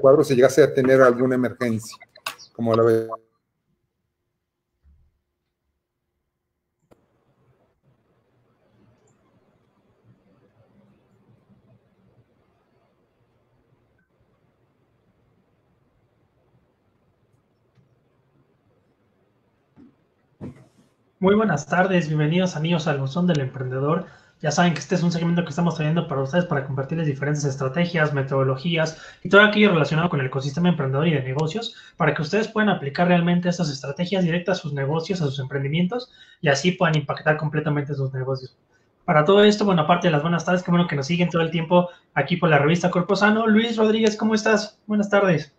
cuadro si llegase a tener alguna emergencia, como la ve. Muy buenas tardes, bienvenidos amigos al Buzón del Emprendedor. Ya saben que este es un segmento que estamos trayendo para ustedes para compartirles diferentes estrategias, metodologías y todo aquello relacionado con el ecosistema emprendedor y de negocios para que ustedes puedan aplicar realmente estas estrategias directas a sus negocios, a sus emprendimientos y así puedan impactar completamente sus negocios. Para todo esto, bueno, aparte de las buenas tardes, qué bueno que nos siguen todo el tiempo aquí por la revista Corpo Sano. Luis Rodríguez, ¿cómo estás? Buenas tardes.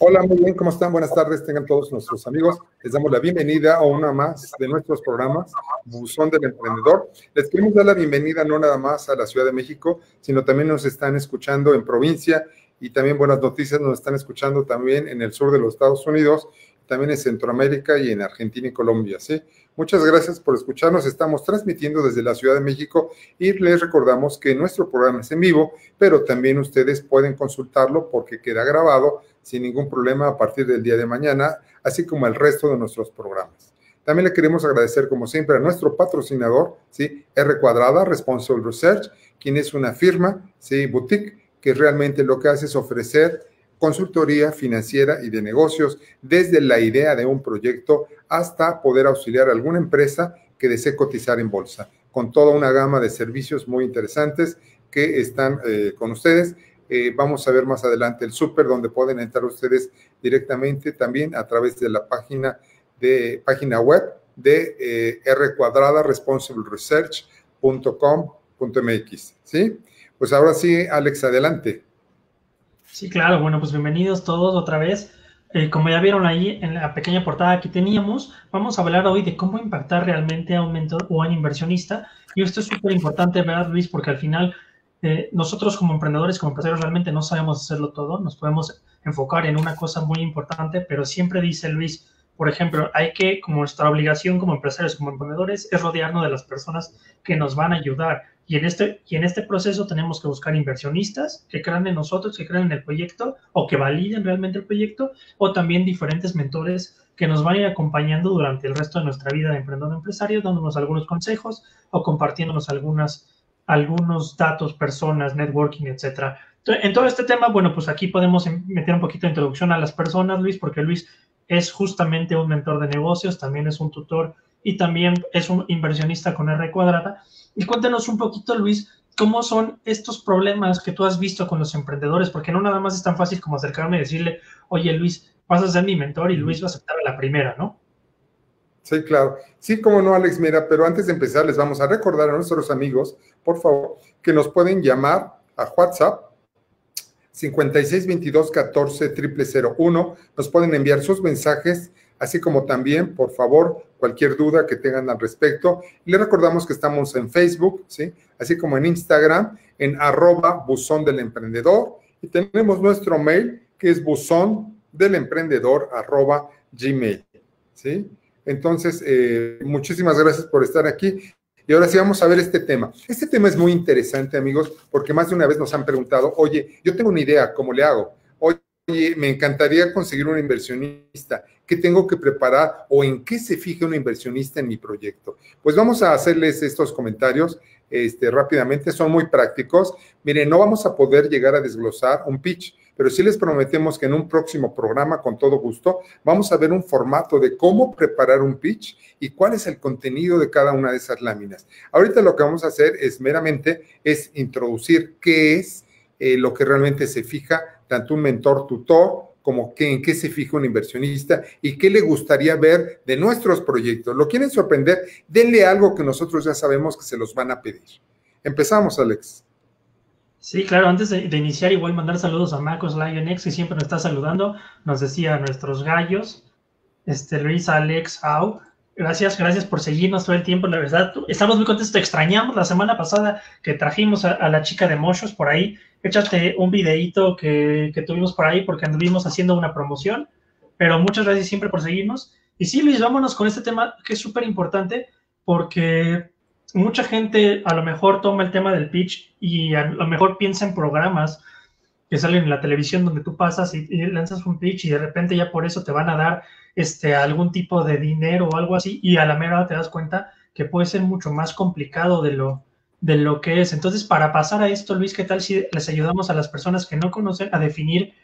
Hola, muy bien, ¿cómo están? Buenas tardes, tengan todos nuestros amigos. Les damos la bienvenida a una más de nuestros programas, Buzón del Emprendedor. Les queremos dar la bienvenida no nada más a la Ciudad de México, sino también nos están escuchando en provincia y también buenas noticias, nos están escuchando también en el sur de los Estados Unidos, también en Centroamérica y en Argentina y Colombia, ¿sí? Muchas gracias por escucharnos. Estamos transmitiendo desde la Ciudad de México y les recordamos que nuestro programa es en vivo, pero también ustedes pueden consultarlo porque queda grabado sin ningún problema a partir del día de mañana, así como el resto de nuestros programas. También le queremos agradecer, como siempre, a nuestro patrocinador, ¿sí? R Cuadrada, Responsible Research, quien es una firma, ¿sí? boutique, que realmente lo que hace es ofrecer consultoría financiera y de negocios, desde la idea de un proyecto hasta poder auxiliar a alguna empresa que desee cotizar en bolsa, con toda una gama de servicios muy interesantes que están eh, con ustedes. Eh, vamos a ver más adelante el súper donde pueden entrar ustedes directamente también a través de la página de página web de eh, R cuadrada responsibleresearch.com.mx. ¿Sí? Pues ahora sí, Alex, adelante. Sí, claro. Bueno, pues bienvenidos todos otra vez. Eh, como ya vieron ahí en la pequeña portada que teníamos, vamos a hablar hoy de cómo impactar realmente a un mentor o a un inversionista. Y esto es súper importante, ¿verdad, Luis? Porque al final eh, nosotros como emprendedores, como empresarios, realmente no sabemos hacerlo todo. Nos podemos enfocar en una cosa muy importante, pero siempre dice Luis, por ejemplo, hay que, como nuestra obligación como empresarios, como emprendedores, es rodearnos de las personas que nos van a ayudar. Y en, este, y en este proceso tenemos que buscar inversionistas que crean en nosotros, que crean en el proyecto o que validen realmente el proyecto, o también diferentes mentores que nos van acompañando durante el resto de nuestra vida de emprendedor empresario, dándonos algunos consejos o compartiéndonos algunas, algunos datos, personas, networking, etcétera. En todo este tema, bueno, pues aquí podemos meter un poquito de introducción a las personas, Luis, porque Luis es justamente un mentor de negocios, también es un tutor y también es un inversionista con R cuadrada. Y cuéntanos un poquito, Luis, cómo son estos problemas que tú has visto con los emprendedores, porque no nada más es tan fácil como acercarme y decirle, oye, Luis, vas a ser mi mentor y Luis va a aceptar a la primera, ¿no? Sí, claro. Sí, como no, Alex, mira, pero antes de empezar les vamos a recordar a nuestros amigos, por favor, que nos pueden llamar a WhatsApp 56 22 14 001. Nos pueden enviar sus mensajes, así como también, por favor, cualquier duda que tengan al respecto. Les recordamos que estamos en Facebook, ¿sí? Así como en Instagram, en arroba buzón del emprendedor. Y tenemos nuestro mail, que es buzón del arroba gmail, ¿sí? Entonces, eh, muchísimas gracias por estar aquí. Y ahora sí vamos a ver este tema. Este tema es muy interesante, amigos, porque más de una vez nos han preguntado, oye, yo tengo una idea, ¿cómo le hago? Oye, me encantaría conseguir un inversionista. ¿Qué tengo que preparar o en qué se fija un inversionista en mi proyecto? Pues vamos a hacerles estos comentarios este, rápidamente, son muy prácticos. Miren, no vamos a poder llegar a desglosar un pitch, pero sí les prometemos que en un próximo programa, con todo gusto, vamos a ver un formato de cómo preparar un pitch y cuál es el contenido de cada una de esas láminas. Ahorita lo que vamos a hacer es meramente es introducir qué es eh, lo que realmente se fija tanto un mentor tutor como que, en qué se fija un inversionista y qué le gustaría ver de nuestros proyectos. ¿Lo quieren sorprender? Denle algo que nosotros ya sabemos que se los van a pedir. Empezamos, Alex. Sí, claro, antes de, iniciar igual mandar saludos a Marcos Lionex, que siempre nos está saludando, nos decía nuestros gallos, este Luis Alex Au, gracias, gracias por seguirnos todo el tiempo, la verdad, estamos muy contentos, te extrañamos. La semana pasada que trajimos a, la chica de Mochos por ahí, échate un videíto que, que tuvimos por ahí porque anduvimos haciendo una promoción, pero muchas gracias siempre por seguirnos, y sí Luis, vámonos con este tema que es súper importante porque mucha gente a lo mejor toma el tema del pitch y a lo mejor piensa en programas que salen en la televisión donde tú pasas y, lanzas un pitch y de repente ya por eso te van a dar este, algún tipo de dinero o algo así y a la mera te das cuenta que puede ser mucho más complicado de lo, de lo que es. Entonces, para pasar a esto, Luis, ¿qué tal si les ayudamos a las personas que no conocen a definir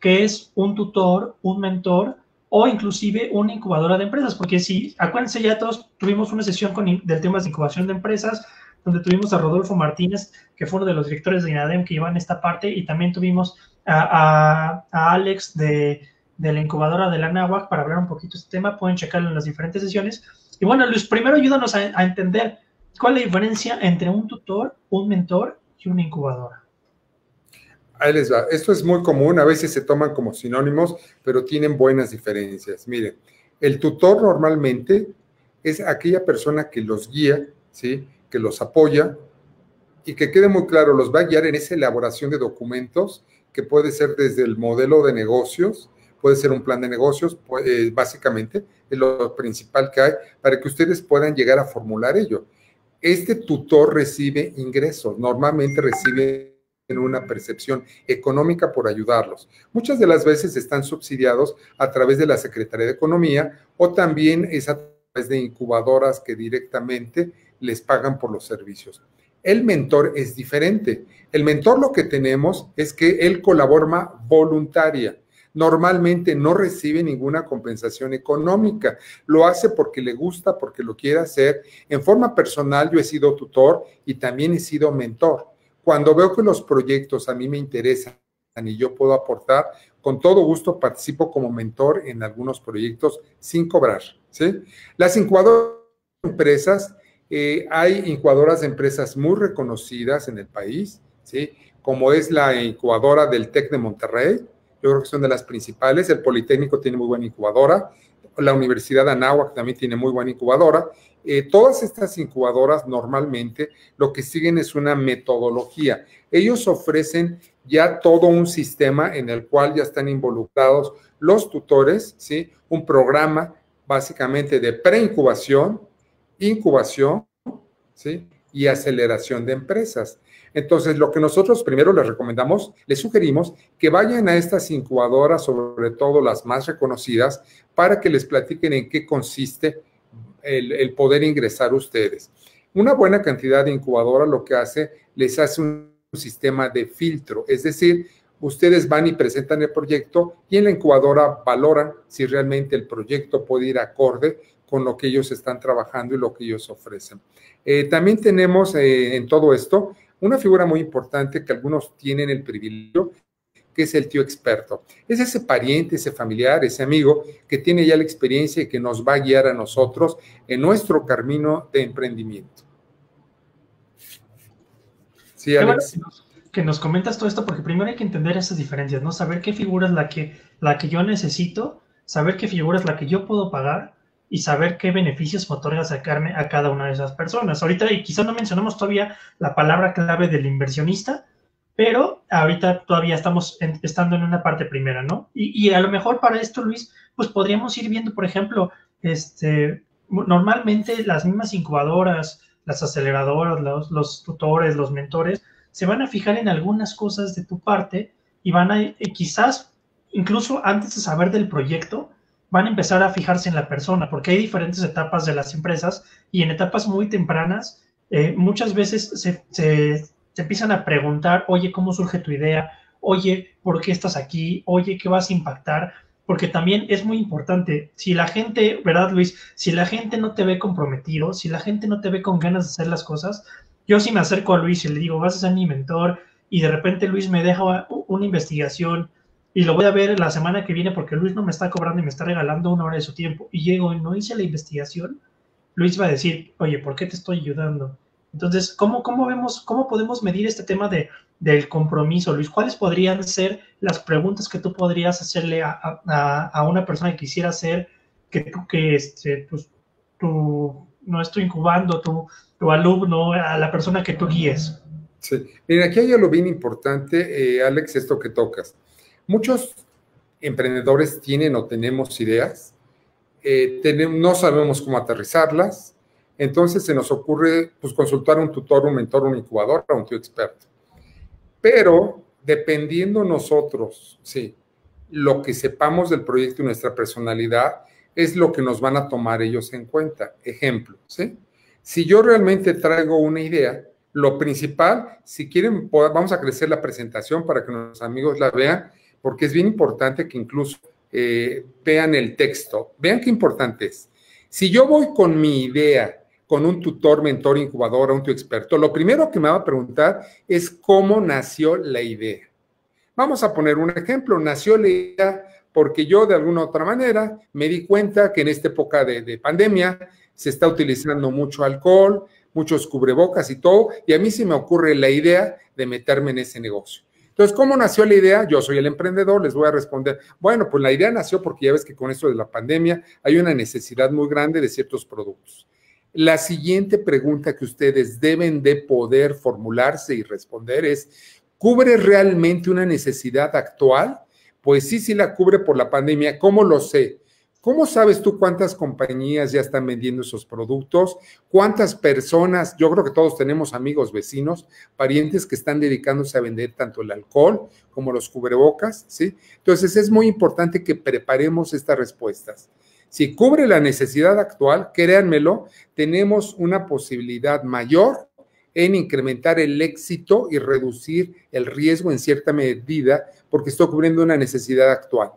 qué es un tutor, un mentor o inclusive una incubadora de empresas? Porque si, acuérdense, ya todos tuvimos una sesión con, del tema de incubación de empresas, donde tuvimos a Rodolfo Martínez, que fue uno de los directores de INADEM que en esta parte, y también tuvimos a, Alex de, la incubadora de la NAWAC para hablar un poquito de este tema. Pueden checarlo en las diferentes sesiones. Y bueno, Luis, primero ayúdanos a, entender cuál es la diferencia entre un tutor, un mentor y una incubadora. Ahí les va. Esto es muy común, a veces se toman como sinónimos, pero tienen buenas diferencias. Miren, el tutor normalmente es aquella persona que los guía, ¿sí? Que los apoya y que quede muy claro, los va a guiar en esa elaboración de documentos que puede ser desde el modelo de negocios, puede ser un plan de negocios, eh, básicamente es lo principal que hay para que ustedes puedan llegar a formular ello. Este tutor recibe ingresos, normalmente recibe una percepción económica por ayudarlos. Muchas de las veces están subsidiados a través de la Secretaría de Economía o también es a través de incubadoras que directamente les pagan por los servicios. El mentor es diferente. El mentor lo que tenemos es que él colabora voluntaria. Normalmente no recibe ninguna compensación económica. Lo hace porque le gusta, porque lo quiere hacer. En forma personal yo he sido tutor y también he sido mentor. Cuando veo que los proyectos a mí me interesan y yo puedo aportar, con todo gusto participo como mentor en algunos proyectos sin cobrar. ¿sí? Las incubadoras empresas eh, hay incubadoras de empresas muy reconocidas en el país, ¿sí? como es la incubadora del TEC de Monterrey, yo creo que son de las principales, el Politécnico tiene muy buena incubadora, la Universidad de Anáhuac también tiene muy buena incubadora. Eh, todas estas incubadoras normalmente lo que siguen es una metodología. Ellos ofrecen ya todo un sistema en el cual ya están involucrados los tutores, ¿sí? Un programa básicamente de preincubación, incubación y aceleración de empresas. Entonces, lo que nosotros primero les recomendamos, les sugerimos que vayan a estas incubadoras, sobre todo las más reconocidas, para que les platiquen en qué consiste el, el poder ingresar ustedes. Una buena cantidad de incubadora lo que hace, les hace un sistema de filtro, es decir, ustedes van y presentan el proyecto y en la incubadora valoran si realmente el proyecto puede ir acorde con lo que ellos están trabajando y lo que ellos ofrecen. Eh, también tenemos eh, en todo esto una figura muy importante que algunos tienen el privilegio, que es el tío experto. Es ese pariente, ese familiar, ese amigo que tiene ya la experiencia y que nos va a guiar a nosotros en nuestro camino de emprendimiento. Sí, Alex. que nos comentas todo esto, porque primero hay que entender esas diferencias, ¿no? Saber qué figura es la que, la que yo necesito, saber qué figura es la que yo puedo pagar y saber qué beneficios otorga sacarme a cada una de esas personas. Ahorita, y quizá no mencionamos todavía la palabra clave del inversionista, pero ahorita todavía estamos estando en una parte primera, ¿no? Y, a lo mejor para esto, Luis, pues podríamos ir viendo, por ejemplo, este, normalmente las mismas incubadoras, las aceleradoras, los, los tutores, los mentores, se van a fijar en algunas cosas de tu parte y van a, y quizás, incluso antes de saber del proyecto, van a empezar a fijarse en la persona, porque hay diferentes etapas de las empresas y en etapas muy tempranas eh, muchas veces se, empiezan a preguntar, oye, ¿cómo surge tu idea? Oye, ¿por qué estás aquí? Oye, ¿qué vas a impactar? Porque también es muy importante, si la gente, ¿verdad, Luis? Si la gente no te ve comprometido, si la gente no te ve con ganas de hacer las cosas, yo si me acerco a Luis y le digo, vas a ser mi mentor, y de repente Luis me deja una investigación, y lo voy a ver la semana que viene porque Luis no me está cobrando y me está regalando una hora de su tiempo y llego y no hice la investigación, Luis va a decir, oye, ¿por qué te estoy ayudando? Entonces, ¿cómo, cómo vemos, cómo podemos medir este tema de, del compromiso, Luis? ¿Cuáles podrían ser las preguntas que tú podrías hacerle a, a, una persona que quisiera hacer que tú, que este, pues, tú, no estoy incubando, tu, tu alumno, a la persona que tú guíes? Sí, mira, aquí hay algo bien importante, eh, Alex, esto que tocas. Muchos emprendedores tienen o tenemos ideas, eh, no sabemos cómo aterrizarlas, entonces se nos ocurre pues, consultar a un tutor, un mentor, un incubador, a un tío experto. Pero dependiendo nosotros, sí, lo que sepamos del proyecto y nuestra personalidad, es lo que nos van a tomar ellos en cuenta. Ejemplo, ¿sí? Si yo realmente traigo una idea, lo principal, si quieren, vamos a crecer la presentación para que nuestros amigos la vean, porque es bien importante que incluso eh, vean el texto. Vean qué importante es. Si yo voy con mi idea, con un tutor, mentor, incubador, un tu experto, lo primero que me va a preguntar es cómo nació la idea. Vamos a poner un ejemplo. Nació la idea porque yo de alguna otra manera me di cuenta que en esta época de, pandemia se está utilizando mucho alcohol, muchos cubrebocas y todo, y a mí se me ocurre la idea de meterme en ese negocio. Entonces, ¿cómo nació la idea? Yo soy el emprendedor, les voy a responder. Bueno, pues la idea nació porque ya ves que con esto de la pandemia hay una necesidad muy grande de ciertos productos. La siguiente pregunta que ustedes deben de poder formularse y responder es, ¿cubre realmente una necesidad actual? Pues sí, sí la cubre por la pandemia. ¿Cómo lo sé? ¿Cómo sabes tú cuántas compañías ya están vendiendo esos productos? ¿Cuántas personas? Yo creo que todos tenemos amigos, vecinos, parientes que están dedicándose a vender tanto el alcohol como los cubrebocas, ¿sí? Entonces es muy importante que preparemos estas respuestas. Si cubre la necesidad actual, créanmelo, tenemos una posibilidad mayor en incrementar el éxito y reducir el riesgo en cierta medida porque estoy cubriendo una necesidad actual.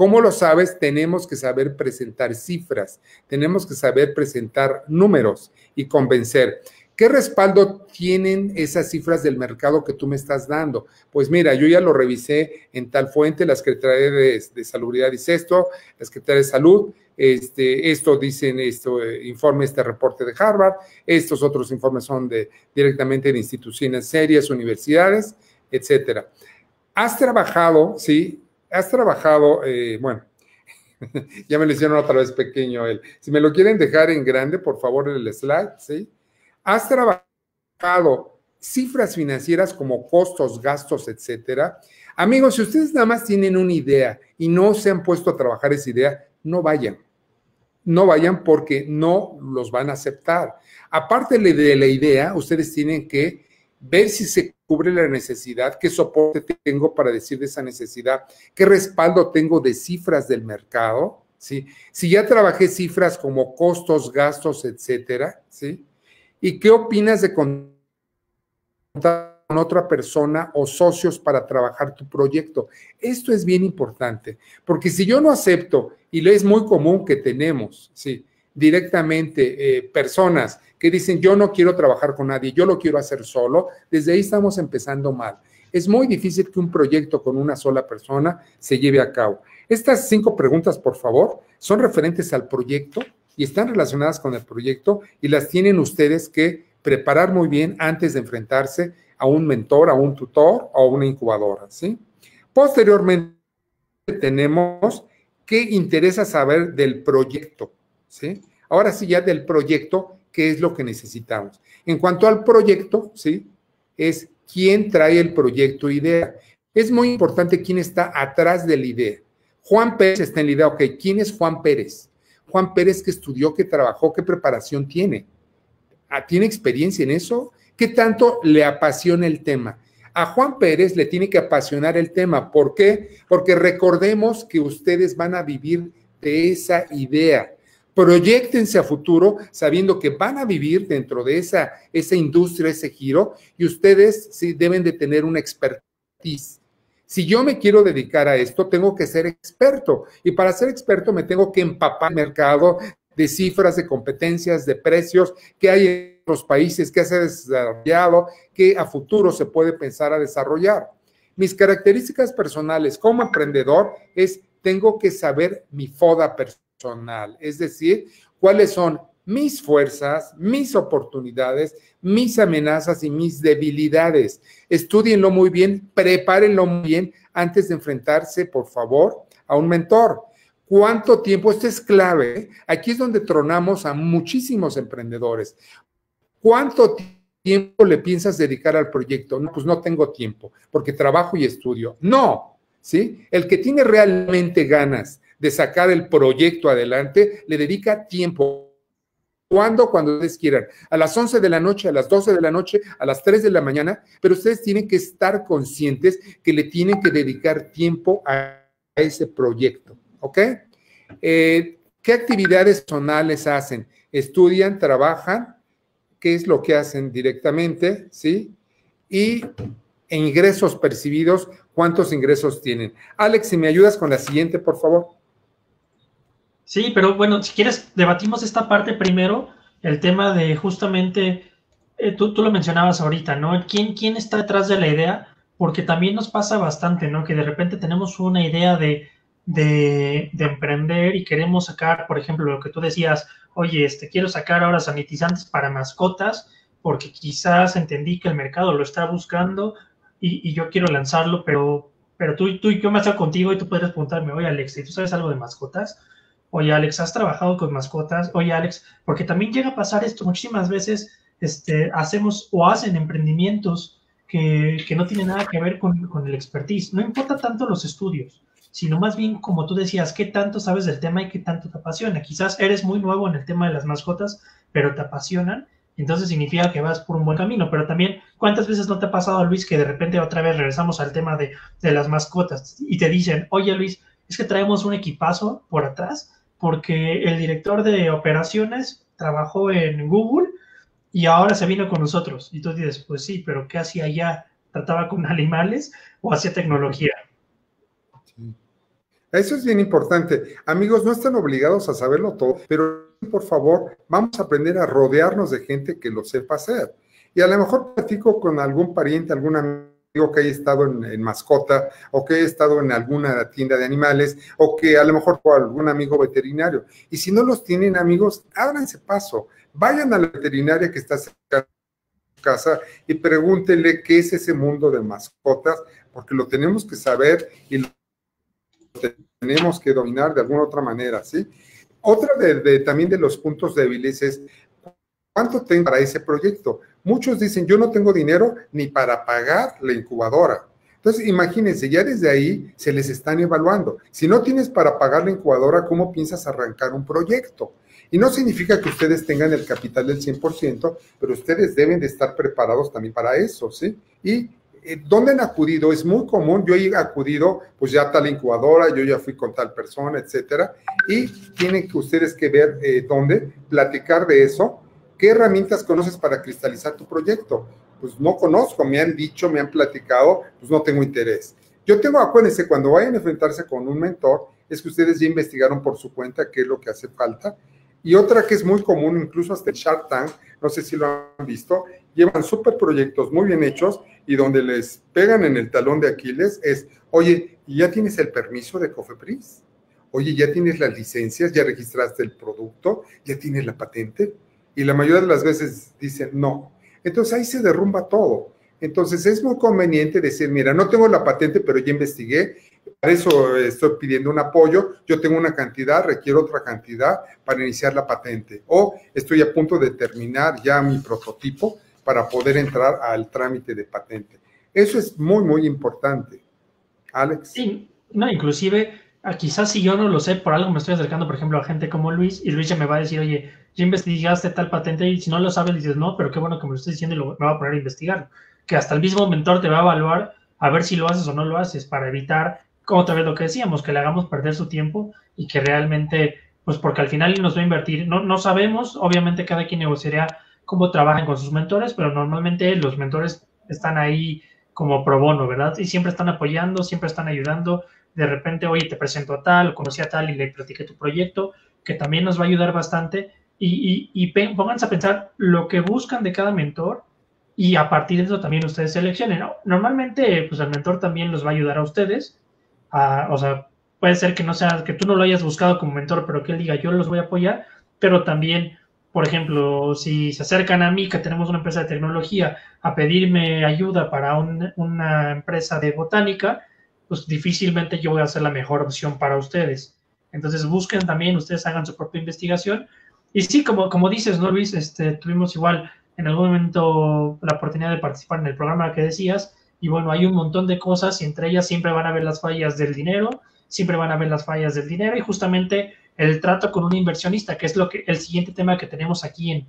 ¿Cómo lo sabes? Tenemos que saber presentar cifras, tenemos que saber presentar números y convencer. ¿Qué respaldo tienen esas cifras del mercado que tú me estás dando? Pues mira, yo ya lo revisé en tal fuente, la Secretaría de, de Salubridad dice esto, la Secretaría de Salud, este, esto dicen, esto eh, informe este reporte de Harvard, estos otros informes son de, directamente de instituciones serias, universidades, etcétera. Has trabajado, sí, has trabajado, eh, bueno, ya me lo hicieron otra vez pequeño él. Si me lo quieren dejar en grande, por favor, en el slide, ¿sí? has trabajado cifras financieras como costos, gastos, etcétera. Amigos, si ustedes nada más tienen una idea y no se han puesto a trabajar esa idea, no vayan. No vayan porque no los van a aceptar. Aparte de la idea, ustedes tienen que ver si se cubre la necesidad, qué soporte tengo para decir de esa necesidad, qué respaldo tengo de cifras del mercado, ¿sí? Si ya trabajé cifras como costos, gastos, etcétera, ¿sí? ¿Y qué opinas de contar con otra persona o socios para trabajar tu proyecto? Esto es bien importante, porque si yo no acepto, y es muy común que tenemos, sí, directamente eh, personas que dicen, yo no quiero trabajar con nadie, yo lo quiero hacer solo, desde ahí estamos empezando mal. Es muy difícil que un proyecto con una sola persona se lleve a cabo. Estas cinco preguntas, por favor, son referentes al proyecto y están relacionadas con el proyecto y las tienen ustedes que preparar muy bien antes de enfrentarse a un mentor, a un tutor o a una incubadora, ¿sí? Posteriormente tenemos qué interesa saber del proyecto, ¿sí? Ahora sí ya del proyecto, ¿qué es lo que necesitamos? En cuanto al proyecto, ¿sí? Es quién trae el proyecto idea. Es muy importante quién está atrás de la idea. Juan Pérez está en la idea, ok, ¿quién es Juan Pérez? Juan Pérez que estudió, que trabajó, qué preparación tiene. Ah, ¿Tiene experiencia en eso? ¿Qué tanto le apasiona el tema? A Juan Pérez le tiene que apasionar el tema. ¿Por qué? Porque recordemos que ustedes van a vivir de esa idea. Proyectense a futuro sabiendo que van a vivir dentro de esa, esa industria, ese giro, y ustedes sí deben de tener una expertise si yo me quiero dedicar a esto, tengo que ser experto. Y para ser experto me tengo que empapar el mercado de cifras, de competencias, de precios que hay en los países, que se ha desarrollado, que a futuro se puede pensar a desarrollar. Mis características personales como emprendedor es tengo que saber mi foda personal, es decir, cuáles son mis fuerzas, mis oportunidades, mis amenazas y mis debilidades. Estudienlo muy bien, prepárenlo muy bien antes de enfrentarse, por favor, a un mentor. ¿Cuánto tiempo? Esto es clave. ¿eh? Aquí es donde tronamos a muchísimos emprendedores. ¿Cuánto tiempo le piensas dedicar al proyecto? No, pues no tengo tiempo, porque trabajo y estudio. No, ¿sí? El que tiene realmente ganas de sacar el proyecto adelante, le dedica tiempo ¿Cuándo? Cuando ustedes quieran. A las 11 de la noche, a las 12 de la noche, a las 3 de la mañana, pero ustedes tienen que estar conscientes que le tienen que dedicar tiempo a ese proyecto, ¿ok? Eh, ¿Qué actividades personales hacen? Estudian, trabajan, qué es lo que hacen directamente, ¿sí? Y ingresos percibidos, ¿cuántos ingresos tienen? Alex, si me ayudas con la siguiente, por favor. Sí, pero bueno, si quieres, debatimos esta parte primero, el tema de justamente, eh, tú, tú, lo mencionabas ahorita, ¿no? ¿Quién, ¿Quién está detrás de la idea? Porque también nos pasa bastante, ¿no? Que de repente tenemos una idea de, de, de, emprender y queremos sacar, por ejemplo, lo que tú decías, oye, este, quiero sacar ahora sanitizantes para mascotas porque quizás entendí que el mercado lo está buscando y, y yo quiero lanzarlo, pero, pero tú, tú yo me hago contigo y tú puedes preguntarme, oye, Alex, ¿tú sabes algo de mascotas? Oye, Alex, ¿has trabajado con mascotas? Oye, Alex, porque también llega a pasar esto muchísimas veces, este, hacemos o hacen emprendimientos que, que no tienen nada que ver con, con, el expertise. No importa tanto los estudios, sino más bien, como tú decías, qué tanto sabes del tema y qué tanto te apasiona. Quizás eres muy nuevo en el tema de las mascotas, pero te apasionan, entonces significa que vas por un buen camino. Pero también, ¿cuántas veces no te ha pasado, Luis, que de repente otra vez regresamos al tema de, de las mascotas y te dicen, oye, Luis, es que traemos un equipazo por atrás porque el director de operaciones trabajó en Google y ahora se vino con nosotros. Y tú dices, pues sí, pero ¿qué hacía allá? ¿Trataba con animales o hacía tecnología? Eso es bien importante. Amigos, no están obligados a saberlo todo, pero por favor, vamos a aprender a rodearnos de gente que lo sepa hacer. Y a lo mejor platico con algún pariente, algún amigo digo que haya estado en, mascota o que haya estado en alguna tienda de animales o que a lo mejor fue algún amigo veterinario. Y si no los tienen amigos, ábranse paso, vayan a la veterinaria que está cerca de su casa y pregúntenle qué es ese mundo de mascotas, porque lo tenemos que saber y lo tenemos que dominar de alguna otra manera, ¿sí? Otra de, de, también de los puntos débiles es ¿Cuánto tengo para ese proyecto? Muchos dicen, yo no tengo dinero ni para pagar la incubadora. Entonces, imagínense, ya desde ahí se les están evaluando. Si no tienes para pagar la incubadora, ¿cómo piensas arrancar un proyecto? Y no significa que ustedes tengan el capital del 100%, pero ustedes deben de estar preparados también para eso, ¿sí? Y eh, ¿dónde han acudido? Es muy común, yo he acudido, pues ya tal incubadora, yo ya fui con tal persona, etcétera, y tienen que ustedes que ver eh, dónde, platicar de eso, ¿Qué herramientas conoces para cristalizar tu proyecto? Pues no conozco, me han dicho, me han platicado, pues no tengo interés. Yo tengo, acuérdense, cuando vayan a enfrentarse con un mentor, es que ustedes ya investigaron por su cuenta qué es lo que hace falta. Y otra que es muy común, incluso hasta el Shark Tank, no sé si lo han visto, llevan súper proyectos muy bien hechos y donde les pegan en el talón de Aquiles es, oye, ¿y ya tienes el permiso de Cofepris? Oye, ¿ya tienes las licencias? ¿Ya registraste el producto? ¿Ya tienes la patente? Y la mayoría de las veces dicen no. Entonces ahí se derrumba todo. Entonces es muy conveniente decir, mira, no tengo la patente, pero ya investigué, para eso estoy pidiendo un apoyo, yo tengo una cantidad, requiero otra cantidad para iniciar la patente. O estoy a punto de terminar ya mi prototipo para poder entrar al trámite de patente. Eso es muy, muy importante. Alex. Sí, no, inclusive Ah, quizás si yo no lo sé, por algo me estoy acercando, por ejemplo, a gente como Luis, y Luis ya me va a decir, oye, ya investigaste tal patente, y si no lo sabes, dices, no, pero qué bueno que me lo estás diciendo y lo, me va a poner a investigar. Que hasta el mismo mentor te va a evaluar a ver si lo haces o no lo haces, para evitar, otra vez lo que decíamos, que le hagamos perder su tiempo y que realmente, pues porque al final nos va a invertir. No, no sabemos, obviamente cada quien negociaría cómo trabajan con sus mentores, pero normalmente los mentores están ahí como pro bono, ¿verdad? Y siempre están apoyando, siempre están ayudando, de repente, oye, te presento a tal, conocí a tal y le platiqué tu proyecto, que también nos va a ayudar bastante. Y, y, y pónganse a pensar lo que buscan de cada mentor y a partir de eso también ustedes seleccionen. ¿no? Normalmente, pues el mentor también los va a ayudar a ustedes. O sea, puede ser que no sea, que tú no lo hayas buscado como mentor, pero que él diga, yo los voy a apoyar, pero también, por ejemplo, si se acercan a mí, que tenemos una empresa de tecnología, a pedirme ayuda para un, una empresa de botánica, pues difícilmente yo voy a ser la mejor opción para ustedes. Entonces busquen también, ustedes hagan su propia investigación. Y sí, como, como dices, ¿no, Luis? Este, tuvimos igual en algún momento la oportunidad de participar en el programa que decías, y bueno, hay un montón de cosas y entre ellas siempre van a ver las fallas del dinero, siempre van a ver las fallas del dinero y justamente el trato con un inversionista, que es lo que el siguiente tema que tenemos aquí en,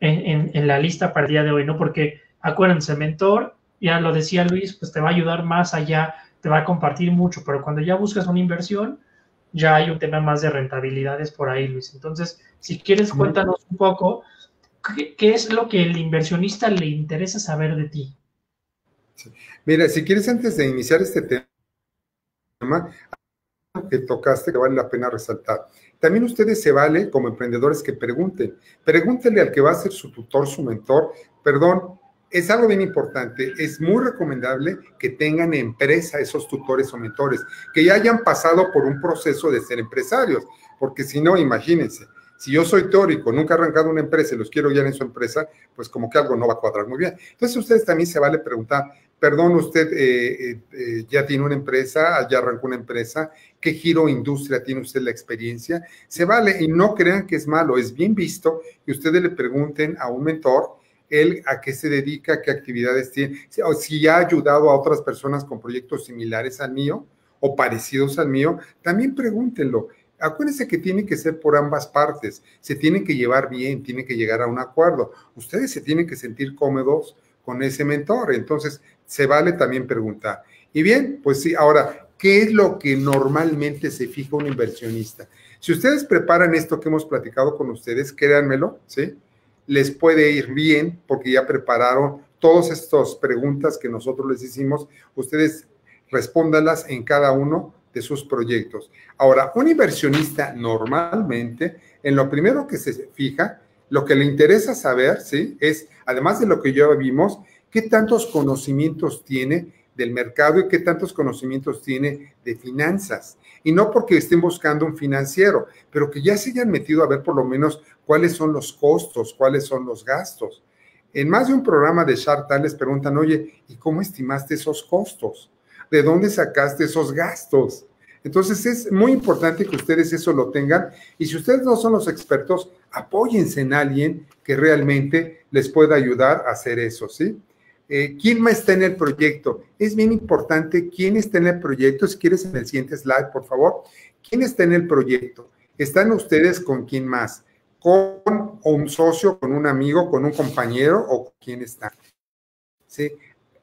en, en, la lista para el día de hoy, ¿no? Porque acuérdense, mentor, ya lo decía Luis, pues te va a ayudar más allá, te va a compartir mucho, pero cuando ya buscas una inversión, ya hay un tema más de rentabilidades por ahí, Luis. Entonces, si quieres, cuéntanos un poco qué, es lo que el inversionista le interesa saber de ti. Mira, si quieres, antes de iniciar este tema, que tocaste que vale la pena resaltar. También ustedes se vale como emprendedores que pregunten. Pregúntenle al que va a ser su tutor, su mentor, perdón, es algo bien importante. Es muy recomendable que tengan empresa esos tutores o mentores, que ya hayan pasado por un proceso de ser empresarios, porque si no, imagínense, si yo soy teórico, nunca he arrancado una empresa y los quiero guiar en su empresa, pues como que algo no va a cuadrar muy bien. Entonces, ustedes también se vale preguntar, perdón, usted eh, eh, eh, ya tiene una empresa, ya arrancó una empresa, ¿qué giro industria tiene usted la experiencia? Se vale y no crean que es malo, es bien visto que ustedes le pregunten a un mentor él a qué se dedica, qué actividades tiene, o si ha ayudado a otras personas con proyectos similares al mío o parecidos al mío, también pregúntenlo. Acuérdense que tiene que ser por ambas partes, se tienen que llevar bien, tienen que llegar a un acuerdo. Ustedes se tienen que sentir cómodos con ese mentor, entonces se vale también preguntar. Y bien, pues sí, ahora, ¿qué es lo que normalmente se fija un inversionista? Si ustedes preparan esto que hemos platicado con ustedes, créanmelo, ¿sí? Les puede ir bien porque ya prepararon todas estas preguntas que nosotros les hicimos. Ustedes respóndalas en cada uno de sus proyectos. Ahora, un inversionista normalmente, en lo primero que se fija, lo que le interesa saber, ¿sí? Es, además de lo que ya vimos, qué tantos conocimientos tiene del mercado y qué tantos conocimientos tiene de finanzas. Y no porque estén buscando un financiero, pero que ya se hayan metido a ver por lo menos cuáles son los costos, cuáles son los gastos. En más de un programa de Shark Tank les preguntan, oye, ¿y cómo estimaste esos costos? ¿De dónde sacaste esos gastos? Entonces es muy importante que ustedes eso lo tengan y si ustedes no son los expertos, apóyense en alguien que realmente les pueda ayudar a hacer eso, ¿sí? Eh, ¿Quién más está en el proyecto? Es bien importante quién está en el proyecto. Si quieres en el siguiente slide, por favor. ¿Quién está en el proyecto? ¿Están ustedes con quién más? ¿Con un socio, con un amigo, con un compañero o con quién está? ¿Sí?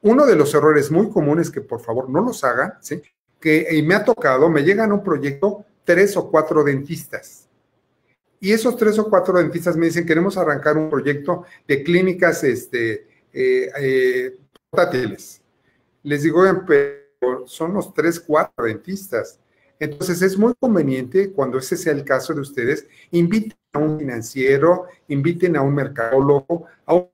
Uno de los errores muy comunes que por favor no los hagan, ¿sí? que y me ha tocado, me llegan a un proyecto tres o cuatro dentistas. Y esos tres o cuatro dentistas me dicen, queremos arrancar un proyecto de clínicas este, eh, eh, portátiles. Les digo, pero son los tres, cuatro dentistas. Entonces es muy conveniente, cuando ese sea el caso de ustedes, inviten a un financiero, inviten a un mercadólogo, a un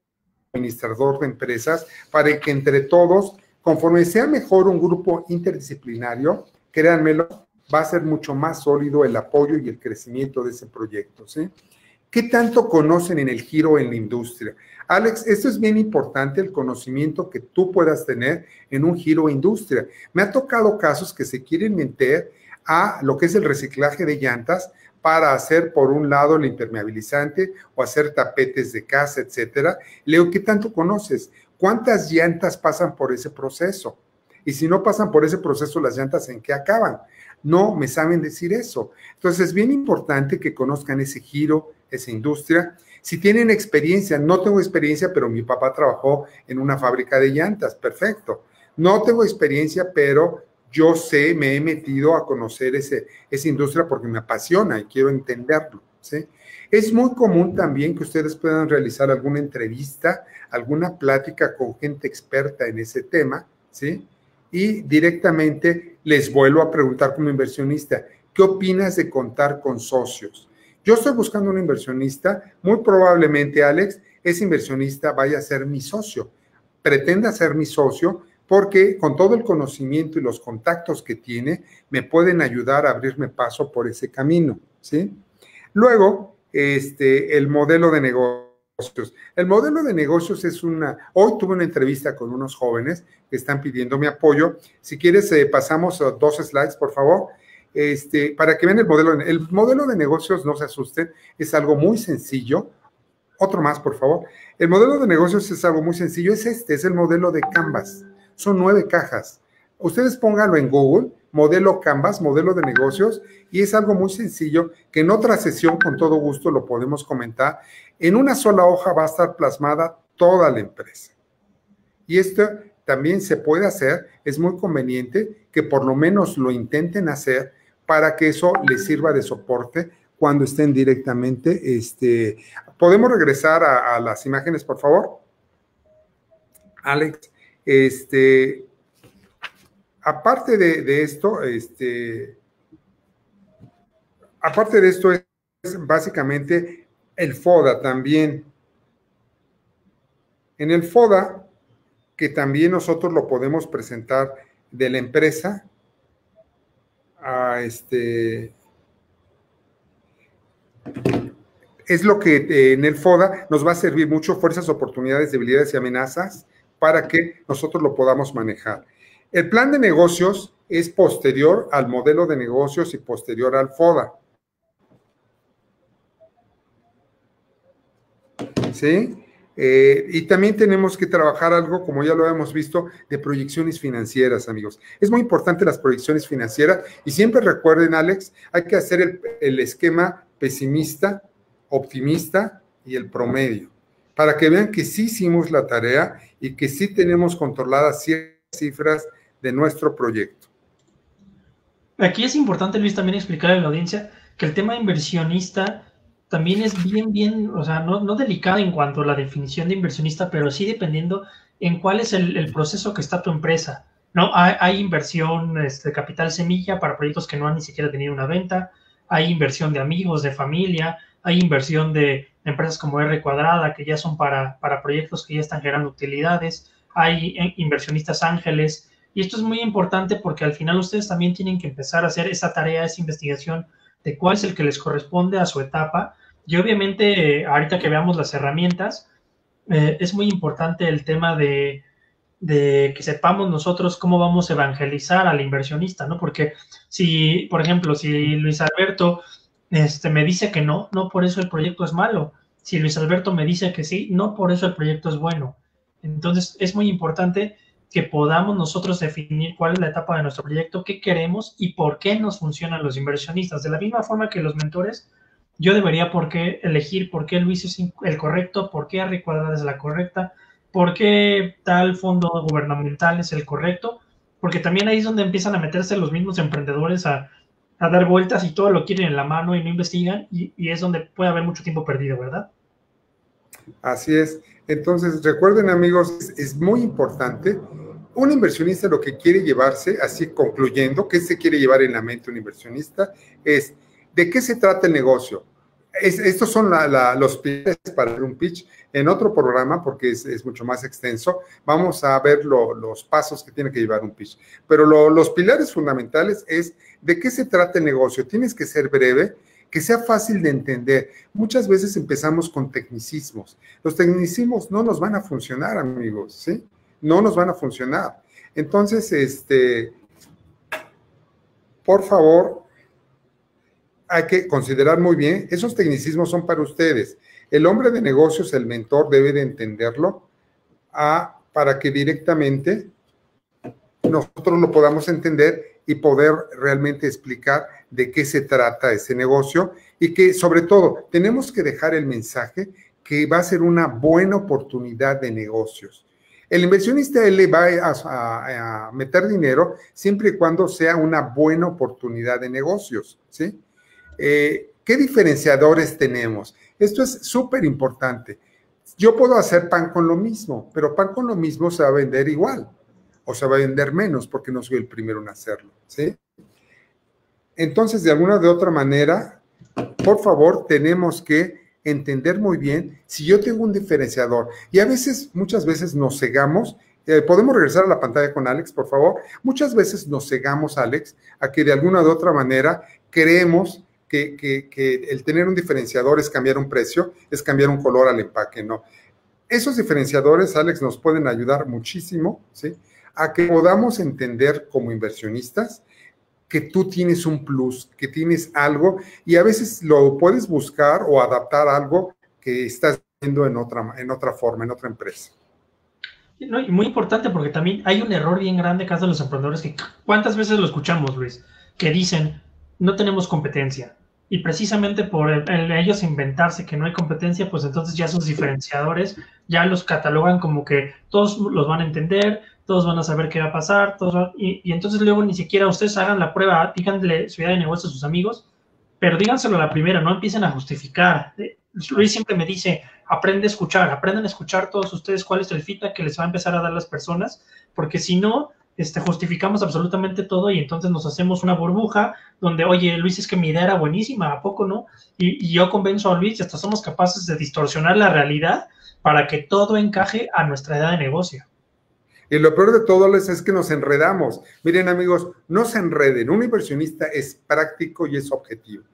administrador de empresas, para que entre todos Conforme sea mejor un grupo interdisciplinario, créanmelo, va a ser mucho más sólido el apoyo y el crecimiento de ese proyecto. ¿Qué tanto conocen en el giro en la industria? Alex, esto es bien importante, el conocimiento que tú puedas tener en un giro industria. Me ha tocado casos que se quieren meter a lo que es el reciclaje de llantas para hacer, por un lado, el impermeabilizante o hacer tapetes de casa, etcétera. Leo, ¿qué tanto conoces? ¿Cuántas llantas pasan por ese proceso? Y si no pasan por ese proceso, las llantas en qué acaban. No me saben decir eso. Entonces es bien importante que conozcan ese giro, esa industria. Si tienen experiencia, no tengo experiencia, pero mi papá trabajó en una fábrica de llantas, perfecto. No tengo experiencia, pero yo sé, me he metido a conocer ese, esa industria porque me apasiona y quiero entenderlo. ¿sí? Es muy común también que ustedes puedan realizar alguna entrevista, alguna plática con gente experta en ese tema, ¿sí? Y directamente les vuelvo a preguntar como inversionista, ¿qué opinas de contar con socios? Yo estoy buscando un inversionista, muy probablemente Alex, ese inversionista vaya a ser mi socio, pretenda ser mi socio porque con todo el conocimiento y los contactos que tiene, me pueden ayudar a abrirme paso por ese camino, ¿sí? Luego, este, el modelo de negocios. El modelo de negocios es una, hoy tuve una entrevista con unos jóvenes que están pidiendo mi apoyo. Si quieres, eh, pasamos dos slides, por favor. Este, para que vean el modelo. El modelo de negocios, no se asusten, es algo muy sencillo. Otro más, por favor. El modelo de negocios es algo muy sencillo. Es este, es el modelo de Canvas. Son nueve cajas. Ustedes pónganlo en Google modelo Canvas, modelo de negocios, y es algo muy sencillo que en otra sesión con todo gusto lo podemos comentar. En una sola hoja va a estar plasmada toda la empresa. Y esto también se puede hacer, es muy conveniente que por lo menos lo intenten hacer para que eso les sirva de soporte cuando estén directamente. Este, ¿Podemos regresar a, las imágenes, por favor? Alex, este, aparte de, esto, este, aparte de esto es básicamente el FODA también. En el FODA que también nosotros lo podemos presentar de la empresa a este es lo que eh, en el FODA nos va a servir mucho fuerzas, oportunidades, debilidades y amenazas para que nosotros lo podamos manejar. El plan de negocios es posterior al modelo de negocios y posterior al FODA. ¿Sí? Eh, y también tenemos que trabajar algo, como ya lo hemos visto, de proyecciones financieras, amigos. Es muy importante las proyecciones financieras y siempre recuerden, Alex, hay que hacer el, el esquema pesimista, optimista y el promedio, para que vean que sí hicimos la tarea y que sí tenemos controladas ciertas cifras de nuestro proyecto. Aquí es importante, Luis, también explicarle a la audiencia que el tema inversionista también es bien, bien, o sea, no, no delicada en cuanto a la definición de inversionista, pero sí dependiendo en cuál es el, proceso que está tu empresa. ¿no? Hay, hay inversión de este, capital semilla para proyectos que no han ni siquiera tenido una venta, hay inversión de amigos, de familia, hay inversión de empresas como R cuadrada, que ya son para, para proyectos que ya están generando utilidades, hay eh, inversionistas ángeles, y esto es muy importante porque al final ustedes también tienen que empezar a hacer esa tarea, esa investigación de cuál es el que les corresponde a su etapa. Y obviamente, ahorita que veamos las herramientas, eh, es muy importante el tema de, de, que sepamos nosotros cómo vamos a evangelizar al inversionista, ¿no? Porque si, por ejemplo, si Luis Alberto este, me dice que no, no por eso el proyecto es malo. Si Luis Alberto me dice que sí, no por eso el proyecto es bueno. Entonces, es muy importante que podamos nosotros definir cuál es la etapa de nuestro proyecto, qué queremos y por qué nos funcionan los inversionistas. De la misma forma que los mentores, yo debería por qué elegir por qué Luis es el correcto, por qué Harry Cuadrada es la correcta, por qué tal fondo gubernamental es el correcto, porque también ahí es donde empiezan a meterse los mismos emprendedores a, dar vueltas y todo lo quieren en la mano y no investigan y, es donde puede haber mucho tiempo perdido, ¿verdad? Así es. Entonces, recuerden amigos, es muy importante un inversionista lo que quiere llevarse, así concluyendo, ¿qué se quiere llevar en la mente un inversionista? Es, ¿de qué se trata el negocio? estos son los pilares para un pitch. En otro programa, porque es, mucho más extenso, vamos a ver los pasos que tiene que llevar un pitch. Pero los pilares fundamentales es de qué se trata el negocio. Tienes que ser breve, que sea fácil de entender. Muchas veces empezamos con tecnicismos. Los tecnicismos no nos van a funcionar, amigos, ¿sí? no nos van a funcionar. Entonces, este, por favor, hay que considerar muy bien, esos tecnicismos son para ustedes. El hombre de negocios, el mentor, debe de entenderlo a, para que directamente nosotros lo podamos entender y poder realmente explicar de qué se trata ese negocio y que sobre todo tenemos que dejar el mensaje que va a ser una buena oportunidad de negocios. El inversionista le va a, meter dinero siempre y cuando sea una buena oportunidad de negocios, ¿sí? Eh, ¿Qué diferenciadores tenemos? Esto es súper importante. Yo puedo hacer pan con lo mismo, pero pan con lo mismo se va a vender igual o se va a vender menos porque no soy el primero en hacerlo, ¿sí? Entonces, de alguna de otra manera, por favor, tenemos que entender muy bien si yo tengo un diferenciador. Y a veces, muchas veces nos cegamos. Eh, Podemos regresar a la pantalla con Alex, por favor. Muchas veces nos cegamos, Alex, a que de alguna de otra manera creemos que, que, el tener un diferenciador es cambiar un precio, es cambiar un color al empaque, no. Esos diferenciadores, Alex, nos pueden ayudar muchísimo, ¿sí? A que podamos entender como inversionistas que tú tienes un plus, que tienes algo y a veces lo puedes buscar o adaptar algo que estás viendo en otra, en otra forma, en otra empresa. No, y muy importante porque también hay un error bien grande que hacen los emprendedores que cuántas veces lo escuchamos, Luis, que dicen no tenemos competencia. Y precisamente por ellos inventarse que no hay competencia, pues entonces ya sus diferenciadores ya los catalogan como que todos los van a entender, todos van a saber qué va a pasar, y, entonces luego ni siquiera ustedes hagan la prueba, díganle su idea de negocio a sus amigos, pero díganselo a la primera, no empiecen a justificar. Luis siempre me dice, aprende a escuchar, aprendan a escuchar todos ustedes cuál es el feedback que les va a empezar a dar las personas, porque si no, este, justificamos absolutamente todo y entonces nos hacemos una burbuja donde, oye, Luis, es que mi idea era buenísima, ¿a poco no? Y, yo convenzo a Luis y hasta somos capaces de distorsionar la realidad para que todo encaje a nuestra idea de negocio. Y lo peor de todo es que nos enredamos. Miren amigos, no se enreden. Un inversionista es práctico y es objetivo.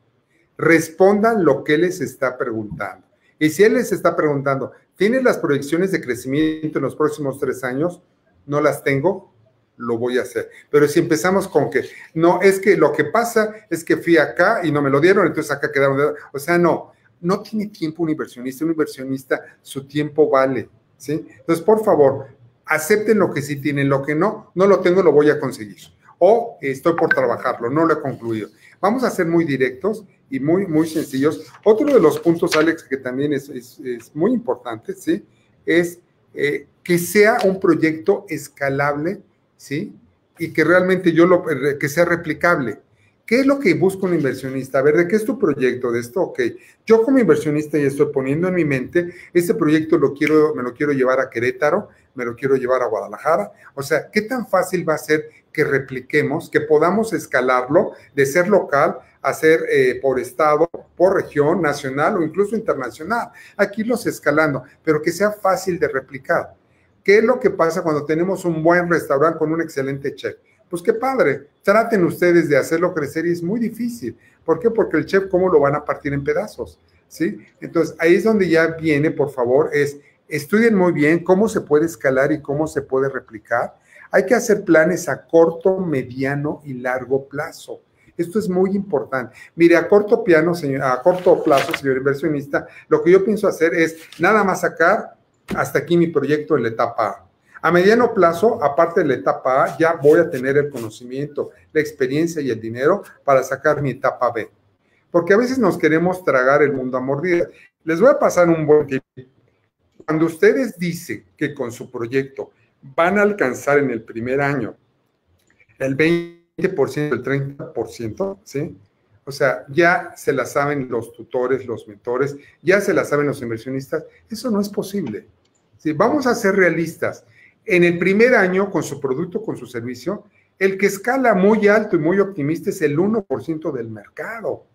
Respondan lo que les está preguntando. Y si él les está preguntando, ¿tienes las proyecciones de crecimiento en los próximos tres años? No las tengo lo voy a hacer. Pero si empezamos con que, no, es que lo que pasa es que fui acá y no me lo dieron, entonces acá quedaron. O sea, no, no tiene tiempo un inversionista. Un inversionista, su tiempo vale. ¿sí? Entonces, por favor, acepten lo que sí tienen, lo que no, no lo tengo, lo voy a conseguir. O estoy por trabajarlo, no lo he concluido. Vamos a ser muy directos y muy, muy sencillos. Otro de los puntos, Alex, que también es, es, muy importante, ¿sí? Es eh, que sea un proyecto escalable ¿sí? Y que realmente yo lo, que sea replicable. ¿Qué es lo que busca un inversionista? A ver, ¿de qué es tu proyecto? De esto, ok. Yo como inversionista ya estoy poniendo en mi mente, este proyecto lo quiero, me lo quiero llevar a Querétaro, me lo quiero llevar a Guadalajara. O sea, ¿qué tan fácil va a ser que repliquemos, que podamos escalarlo de ser local a ser eh, por estado, por región, nacional o incluso internacional? Aquí los escalando, pero que sea fácil de replicar. ¿Qué es lo que pasa cuando tenemos un buen restaurante con un excelente chef? Pues qué padre, traten ustedes de hacerlo crecer y es muy difícil. ¿Por qué? Porque el chef, ¿cómo lo van a partir en pedazos? ¿Sí? Entonces, ahí es donde ya viene, por favor, es estudien muy bien cómo se puede escalar y cómo se puede replicar. Hay que hacer planes a corto, mediano y largo plazo. Esto es muy importante. Mire, a corto, piano, señor, a corto plazo, señor inversionista, lo que yo pienso hacer es nada más sacar hasta aquí mi proyecto en la etapa A. A mediano plazo, aparte de la etapa A, ya voy a tener el conocimiento, la experiencia y el dinero para sacar mi etapa B. Porque a veces nos queremos tragar el mundo a mordidas. Les voy a pasar un buen tip. Cuando ustedes dicen que con su proyecto van a alcanzar en el primer año el 20%, el 30%, ¿sí? O sea, ya se la saben los tutores, los mentores, ya se la saben los inversionistas. Eso no es posible. Si vamos a ser realistas, en el primer año con su producto, con su servicio, el que escala muy alto y muy optimista es el 1% del mercado,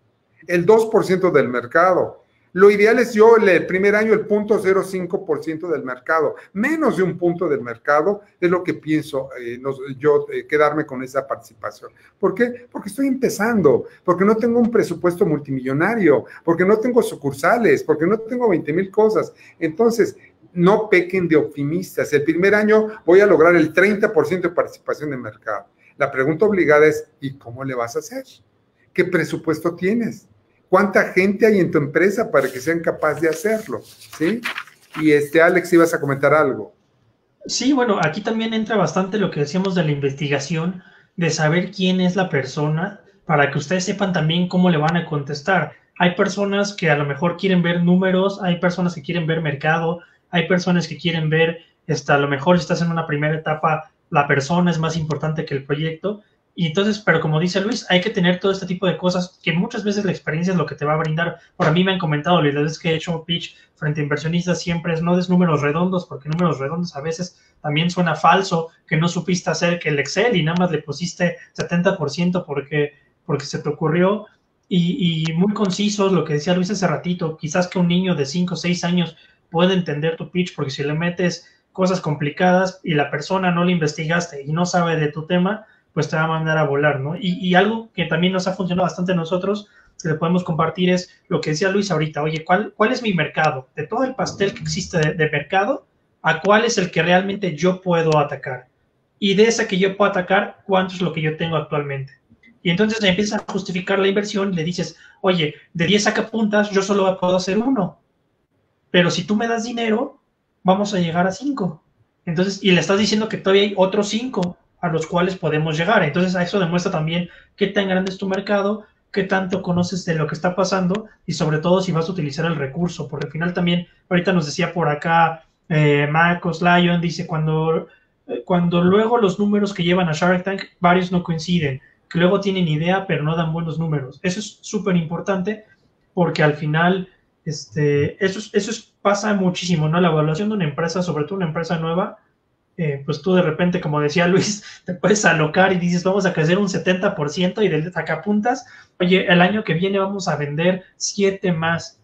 el 2% del mercado. Lo ideal es yo el primer año el 0.05% del mercado, menos de un punto del mercado es lo que pienso eh, yo eh, quedarme con esa participación. ¿Por qué? Porque estoy empezando, porque no tengo un presupuesto multimillonario, porque no tengo sucursales, porque no tengo 20 mil cosas. Entonces, no pequen de optimistas. El primer año voy a lograr el 30% de participación de mercado. La pregunta obligada es, ¿y cómo le vas a hacer? ¿Qué presupuesto tienes? ¿Cuánta gente hay en tu empresa para que sean capaces de hacerlo? ¿Sí? Y este, Alex, ibas a comentar algo. Sí, bueno, aquí también entra bastante lo que decíamos de la investigación, de saber quién es la persona, para que ustedes sepan también cómo le van a contestar. Hay personas que a lo mejor quieren ver números, hay personas que quieren ver mercado, hay personas que quieren ver, este, a lo mejor si estás en una primera etapa, la persona es más importante que el proyecto. Y entonces, pero como dice Luis, hay que tener todo este tipo de cosas que muchas veces la experiencia es lo que te va a brindar. Por mí me han comentado, las veces que he hecho pitch frente a inversionistas siempre es no des números redondos, porque números redondos a veces también suena falso, que no supiste hacer que el Excel y nada más le pusiste 70% porque, porque se te ocurrió. Y, y muy concisos, lo que decía Luis hace ratito, quizás que un niño de 5 o 6 años puede entender tu pitch, porque si le metes cosas complicadas y la persona no le investigaste y no sabe de tu tema, pues te va a mandar a volar, ¿no? Y, algo que también nos ha funcionado bastante a nosotros, que le podemos compartir, es lo que decía Luis ahorita, oye, ¿cuál, es mi mercado? De todo el pastel que existe de, mercado, ¿a cuál es el que realmente yo puedo atacar? Y de ese que yo puedo atacar, ¿cuánto es lo que yo tengo actualmente? Y entonces empiezas a justificar la inversión y le dices, oye, de 10 sacapuntas yo solo puedo hacer uno pero si tú me das dinero, vamos a llegar a 5. Entonces, y le estás diciendo que todavía hay otros cinco a los cuales podemos llegar. Entonces, a eso demuestra también qué tan grande es tu mercado, qué tanto conoces de lo que está pasando y sobre todo si vas a utilizar el recurso, porque al final también, ahorita nos decía por acá eh, Marcos Lyon, dice, cuando, eh, cuando luego los números que llevan a Shark Tank, varios no coinciden, que luego tienen idea pero no dan buenos números. Eso es súper importante porque al final este, eso, eso pasa muchísimo, ¿no? La evaluación de una empresa, sobre todo una empresa nueva, eh, pues tú de repente, como decía Luis, te puedes alocar y dices, vamos a crecer un 70% y de sacapuntas, oye, el año que viene vamos a vender 7 más.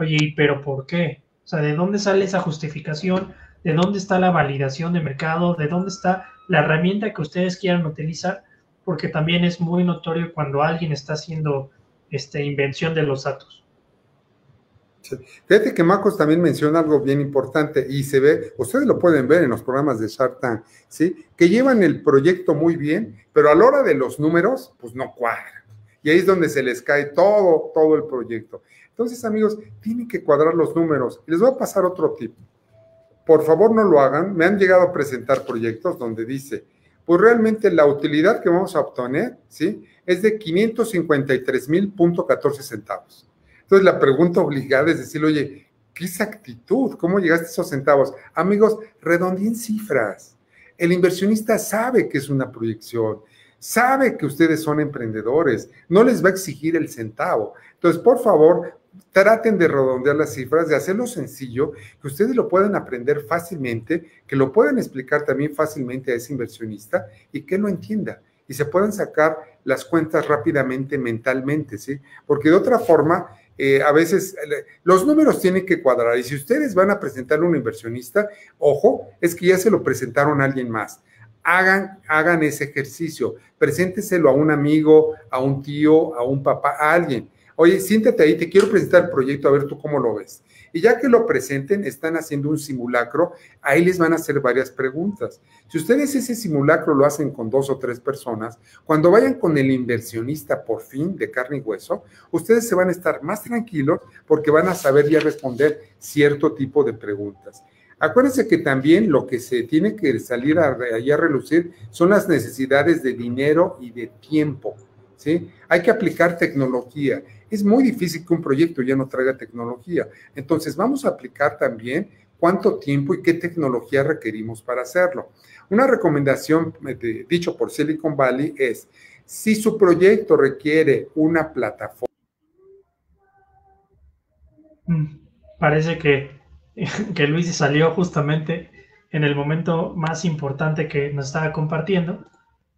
Oye, pero por qué? O sea, ¿de dónde sale esa justificación? ¿De dónde está la validación de mercado? ¿De dónde está la herramienta que ustedes quieran utilizar? Porque también es muy notorio cuando alguien está haciendo este, invención de los datos. Fíjate que Marcos también menciona algo bien importante y se ve, ustedes lo pueden ver en los programas de Shark Tank, ¿sí? Que llevan el proyecto muy bien, pero a la hora de los números, pues no cuadran. Y ahí es donde se les cae todo, todo el proyecto. Entonces, amigos, tienen que cuadrar los números. Y les voy a pasar otro tip. Por favor, no lo hagan. Me han llegado a presentar proyectos donde dice, pues realmente la utilidad que vamos a obtener, ¿sí? Es de 553 mil centavos. Entonces la pregunta obligada es decir, oye, ¿qué exactitud? ¿Cómo llegaste a esos centavos? Amigos, redondeen cifras. El inversionista sabe que es una proyección, sabe que ustedes son emprendedores, no les va a exigir el centavo. Entonces, por favor, traten de redondear las cifras, de hacerlo sencillo, que ustedes lo puedan aprender fácilmente, que lo puedan explicar también fácilmente a ese inversionista y que lo entienda y se puedan sacar las cuentas rápidamente mentalmente, ¿sí? Porque de otra forma, eh, a veces los números tienen que cuadrar y si ustedes van a presentarle a un inversionista, ojo, es que ya se lo presentaron a alguien más. Hagan, hagan ese ejercicio, presénteselo a un amigo, a un tío, a un papá, a alguien. Oye, siéntate ahí, te quiero presentar el proyecto, a ver tú cómo lo ves. Y ya que lo presenten, están haciendo un simulacro, ahí les van a hacer varias preguntas. Si ustedes ese simulacro lo hacen con dos o tres personas, cuando vayan con el inversionista por fin de carne y hueso, ustedes se van a estar más tranquilos porque van a saber ya responder cierto tipo de preguntas. Acuérdense que también lo que se tiene que salir a, a relucir son las necesidades de dinero y de tiempo. ¿sí? Hay que aplicar tecnología es muy difícil que un proyecto ya no traiga tecnología. Entonces, vamos a aplicar también cuánto tiempo y qué tecnología requerimos para hacerlo. Una recomendación eh, dicho por Silicon Valley es, si su proyecto requiere una plataforma. Mm, parece que, que Luis salió justamente en el momento más importante que nos estaba compartiendo,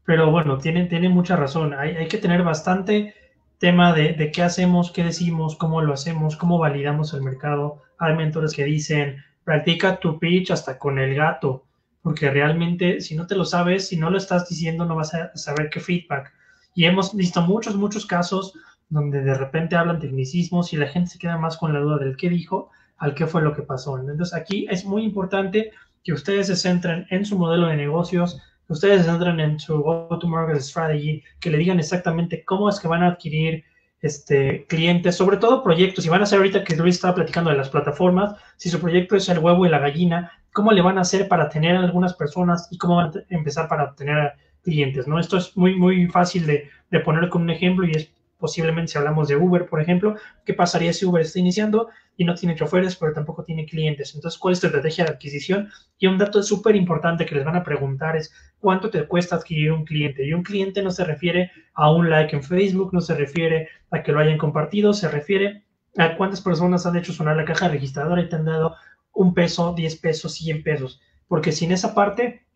pero bueno, tiene, tiene mucha razón. Hay, hay que tener bastante tema de, qué hacemos, qué decimos, cómo lo hacemos, cómo validamos el mercado. Hay mentores que dicen, practica tu pitch hasta con el gato, porque realmente si no te lo sabes, si no lo estás diciendo, no vas a saber qué feedback. Y hemos visto muchos, muchos casos donde de repente hablan tecnicismos y la gente se queda más con la duda del qué dijo al qué fue lo que pasó. Entonces aquí es muy importante que ustedes se centren en su modelo de negocios, ustedes entren en su go-to-market strategy, que le digan exactamente cómo es que van a adquirir este, clientes, sobre todo proyectos, si van a hacer ahorita que Luis estaba platicando de las plataformas, si su proyecto es el huevo y la gallina, cómo le van a hacer para tener algunas personas y cómo van a empezar para obtener clientes, ¿no? Esto es muy, muy fácil de, de poner con un ejemplo y es posiblemente si hablamos de Uber, por ejemplo, ¿qué pasaría si Uber está iniciando y no tiene choferes, pero tampoco tiene clientes? Entonces, ¿cuál es tu estrategia de adquisición? Y un dato súper importante que les van a preguntar es, ¿cuánto te cuesta adquirir un cliente? Y un cliente no se refiere a un like en Facebook, no se refiere a que lo hayan compartido, se refiere a cuántas personas han hecho sonar la caja registradora y te han dado un peso, 10 pesos, 100 pesos. Porque sin esa parte,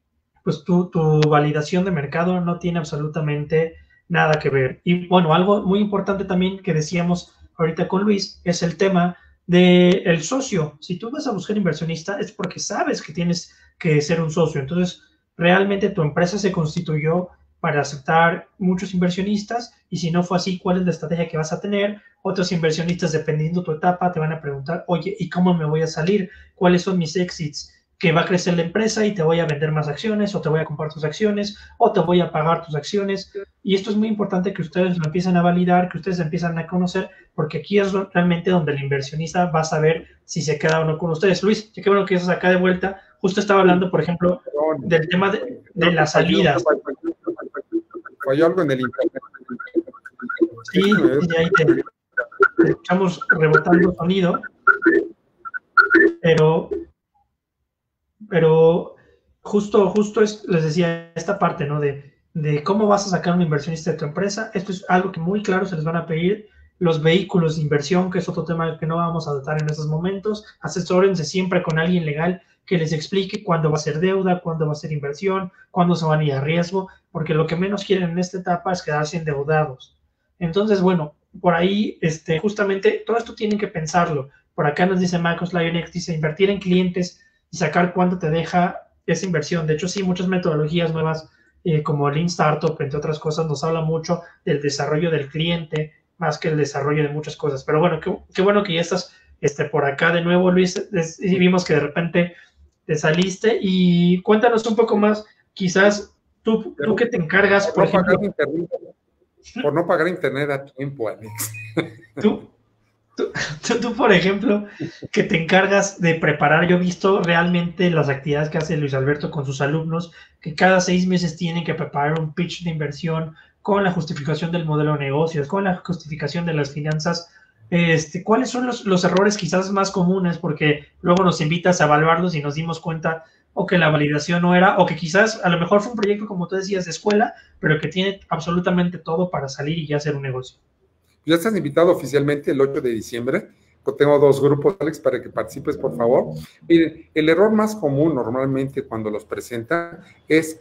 pues tu, tu validación de mercado no tiene absolutamente nada que ver. Y bueno, algo muy importante también que decíamos ahorita con Luis es el tema del el socio. Si tú vas a buscar inversionista es porque sabes que tienes que ser un socio. Entonces, realmente tu empresa se constituyó para aceptar muchos inversionistas y si no fue así, ¿cuál es la estrategia que vas a tener? Otros inversionistas, dependiendo tu etapa, te van a preguntar, oye, ¿y cómo me voy a salir? ¿Cuáles son mis exits? Que va a crecer la empresa y te voy a vender más acciones o te voy a comprar tus acciones o te voy a pagar tus acciones. Y esto es muy importante que ustedes lo empiecen a validar, que ustedes empiezan a conocer, porque aquí es realmente donde el inversionista va a saber si se queda o no con ustedes. Luis, qué bueno que estás acá de vuelta. Justo estaba hablando, por ejemplo, del tema de, de las salidas. Falló algo en el internet. Sí, ahí te, estamos rebotando sonido. Pero pero justo, justo es, les decía, esta parte, ¿no? De, de cómo vas a sacar un inversionista de tu empresa. Esto es algo que muy claro se les van a pedir. Los vehículos de inversión, que es otro tema que no vamos a tratar en estos momentos. Asesórense siempre con alguien legal que les explique cuándo va a ser deuda, cuándo va a ser inversión, cuándo se van a ir a riesgo, porque lo que menos quieren en esta etapa es quedarse endeudados. Entonces, bueno, por ahí, este, justamente, todo esto tienen que pensarlo. Por acá nos dice Marcos Lionex, dice invertir en clientes y sacar cuánto te deja esa inversión. De hecho, sí, muchas metodologías nuevas eh, como Lean Startup, entre otras cosas, nos habla mucho del desarrollo del cliente más que el desarrollo de muchas cosas. Pero bueno, qué, bueno que ya estás este, por acá de nuevo, Luis. Y vimos que de repente te saliste y cuéntanos un poco más, quizás tú, tú que te encargas, por, ejemplo... por no pagar internet a tiempo, Alex. ¿Tú? Tú, por ejemplo, que te encargas de preparar, yo he visto realmente las actividades que hace Luis Alberto con sus alumnos, que cada seis meses tienen que preparar un pitch de inversión con la justificación del modelo de negocios, con la justificación de las finanzas. Este, ¿Cuáles son los, los errores quizás más comunes? Porque luego nos invitas a evaluarlos y nos dimos cuenta o que la validación no era, o que quizás a lo mejor fue un proyecto, como tú decías, de escuela, pero que tiene absolutamente todo para salir y ya hacer un negocio. Ya estás invitado oficialmente el 8 de diciembre. Tengo dos grupos, Alex, para que participes, por favor. Miren, el error más común normalmente cuando los presentan es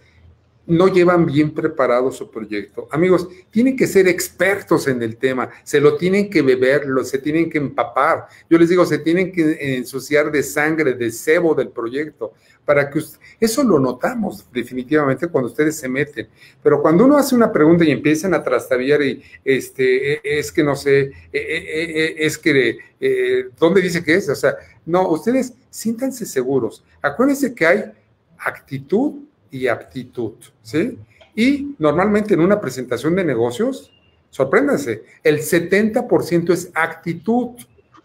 no llevan bien preparado su proyecto. Amigos, tienen que ser expertos en el tema, se lo tienen que beber, se tienen que empapar. Yo les digo, se tienen que ensuciar de sangre, de cebo del proyecto, para que eso lo notamos definitivamente cuando ustedes se meten. Pero cuando uno hace una pregunta y empiezan a trastabillar y este, e, es que no sé, e, e, es que, ¿dónde dice que es? O sea, no, ustedes siéntanse seguros. Acuérdense que hay actitud y aptitud, ¿sí? Y normalmente en una presentación de negocios, sorpréndanse, el 70% es actitud.